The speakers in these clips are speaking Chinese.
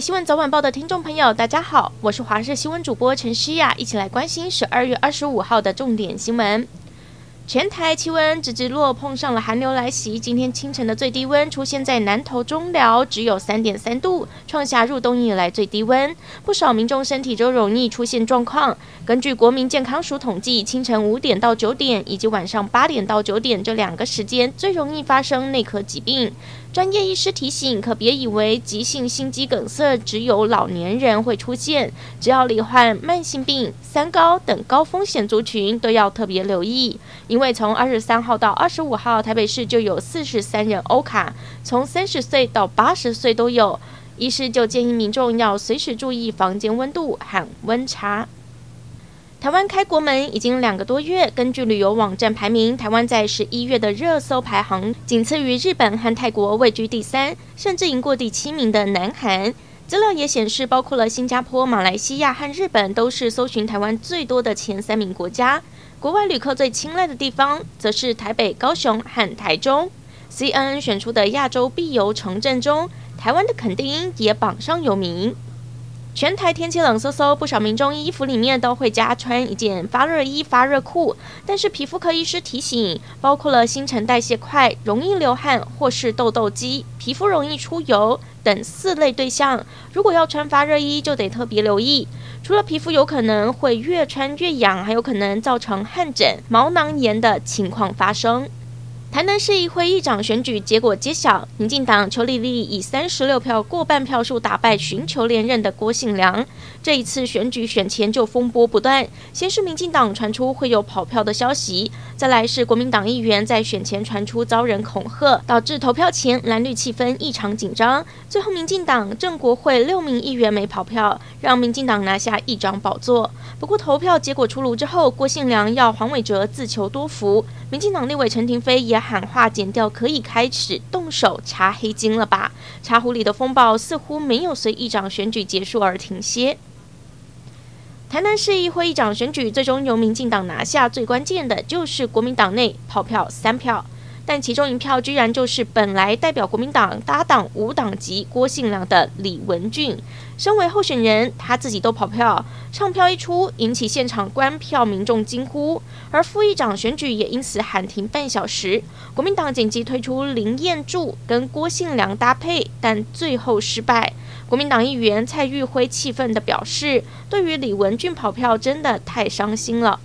新闻早晚报的听众朋友，大家好，我是华视新闻主播陈诗雅，一起来关心十二月二十五号的重点新闻。全台气温直直落，碰上了寒流来袭。今天清晨的最低温出现在南投中寮，只有三点三度，创下入冬以来最低温。不少民众身体都容易出现状况。根据国民健康署统计，清晨五点到九点以及晚上八点到九点这两个时间最容易发生内科疾病。专业医师提醒，可别以为急性心肌梗塞只有老年人会出现，只要罹患慢性病、三高等高风险族群都要特别留意。因为从二十三号到二十五号，台北市就有四十三人欧卡，从三十岁到八十岁都有。医师就建议民众要随时注意房间温度和温差。台湾开国门已经两个多月，根据旅游网站排名，台湾在十一月的热搜排行仅次于日本和泰国，位居第三，甚至赢过第七名的南韩。资料也显示，包括了新加坡、马来西亚和日本，都是搜寻台湾最多的前三名国家。国外旅客最青睐的地方，则是台北、高雄和台中。CNN 选出的亚洲必游城镇中，台湾的垦丁也榜上有名。全台天气冷飕飕，不少民众衣服里面都会加穿一件发热衣、发热裤。但是皮肤科医师提醒，包括了新陈代谢快、容易流汗或是痘痘肌、皮肤容易出油等四类对象，如果要穿发热衣，就得特别留意。除了皮肤有可能会越穿越痒，还有可能造成汗疹、毛囊炎的情况发生。台南市议会议长选举结果揭晓，民进党邱丽丽以三十六票过半票数打败寻求连任的郭信良。这一次选举选前就风波不断，先是民进党传出会有跑票的消息，再来是国民党议员在选前传出遭人恐吓，导致投票前蓝绿气氛异常紧张。最后民进党正国会六名议员没跑票，让民进党拿下议长宝座。不过投票结果出炉之后，郭信良要黄伟哲自求多福，民进党立委陈亭妃也喊话减掉可以开始动手查黑金了吧？茶壶里的风暴似乎没有随议长选举结束而停歇。台南市议会议长选举最终由民进党拿下，最关键的就是国民党内跑票三票。但其中一票居然就是本来代表国民党搭档无党籍郭信良的李文俊，身为候选人，他自己都跑票，唱票一出，引起现场观票民众惊呼，而副议长选举也因此喊停半小时。国民党紧急推出林彦柱跟郭信良搭配，但最后失败。国民党议员蔡玉辉气愤地表示，对于李文俊跑票真的太伤心了。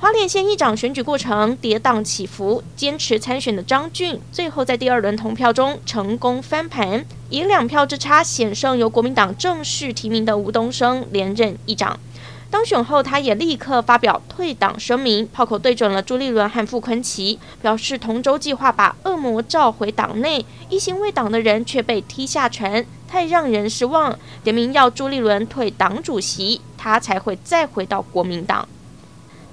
花莲县议长选举过程跌宕起伏，坚持参选的张俊最后在第二轮同票中成功翻盘，以两票之差险胜由国民党正式提名的吴东升连任议长。当选后，他也立刻发表退党声明，炮口对准了朱立伦和傅昆萁，表示同舟计划把恶魔召回党内，一心为党的人却被踢下船，太让人失望。点名要朱立伦退党主席，他才会再回到国民党。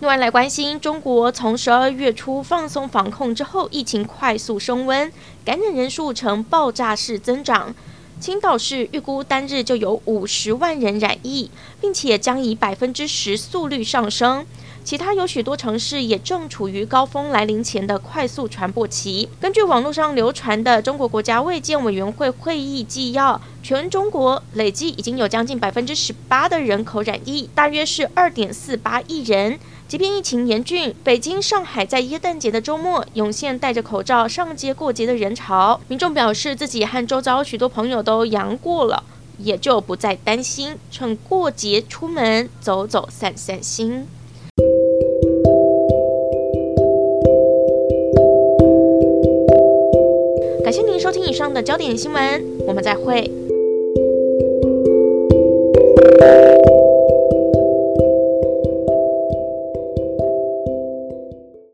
另外来关心，中国从十二月初放松防控之后，疫情快速升温，感染人数呈爆炸式增长。青岛市预估单日就有五十万人染疫，并且将以百分之十速率上升。其他有许多城市也正处于高峰来临前的快速传播期。根据网络上流传的中国国家卫健委员会会议纪要，全中国累计已经有将近百分之十八的人口染疫，大约是二点四八亿人。即便疫情严峻，北京、上海在耶诞节的周末涌现戴着口罩上街过节的人潮，民众表示自己和周遭许多朋友都阳过了，也就不再担心，趁过节出门走走散散心。以上的焦点新闻我们再会。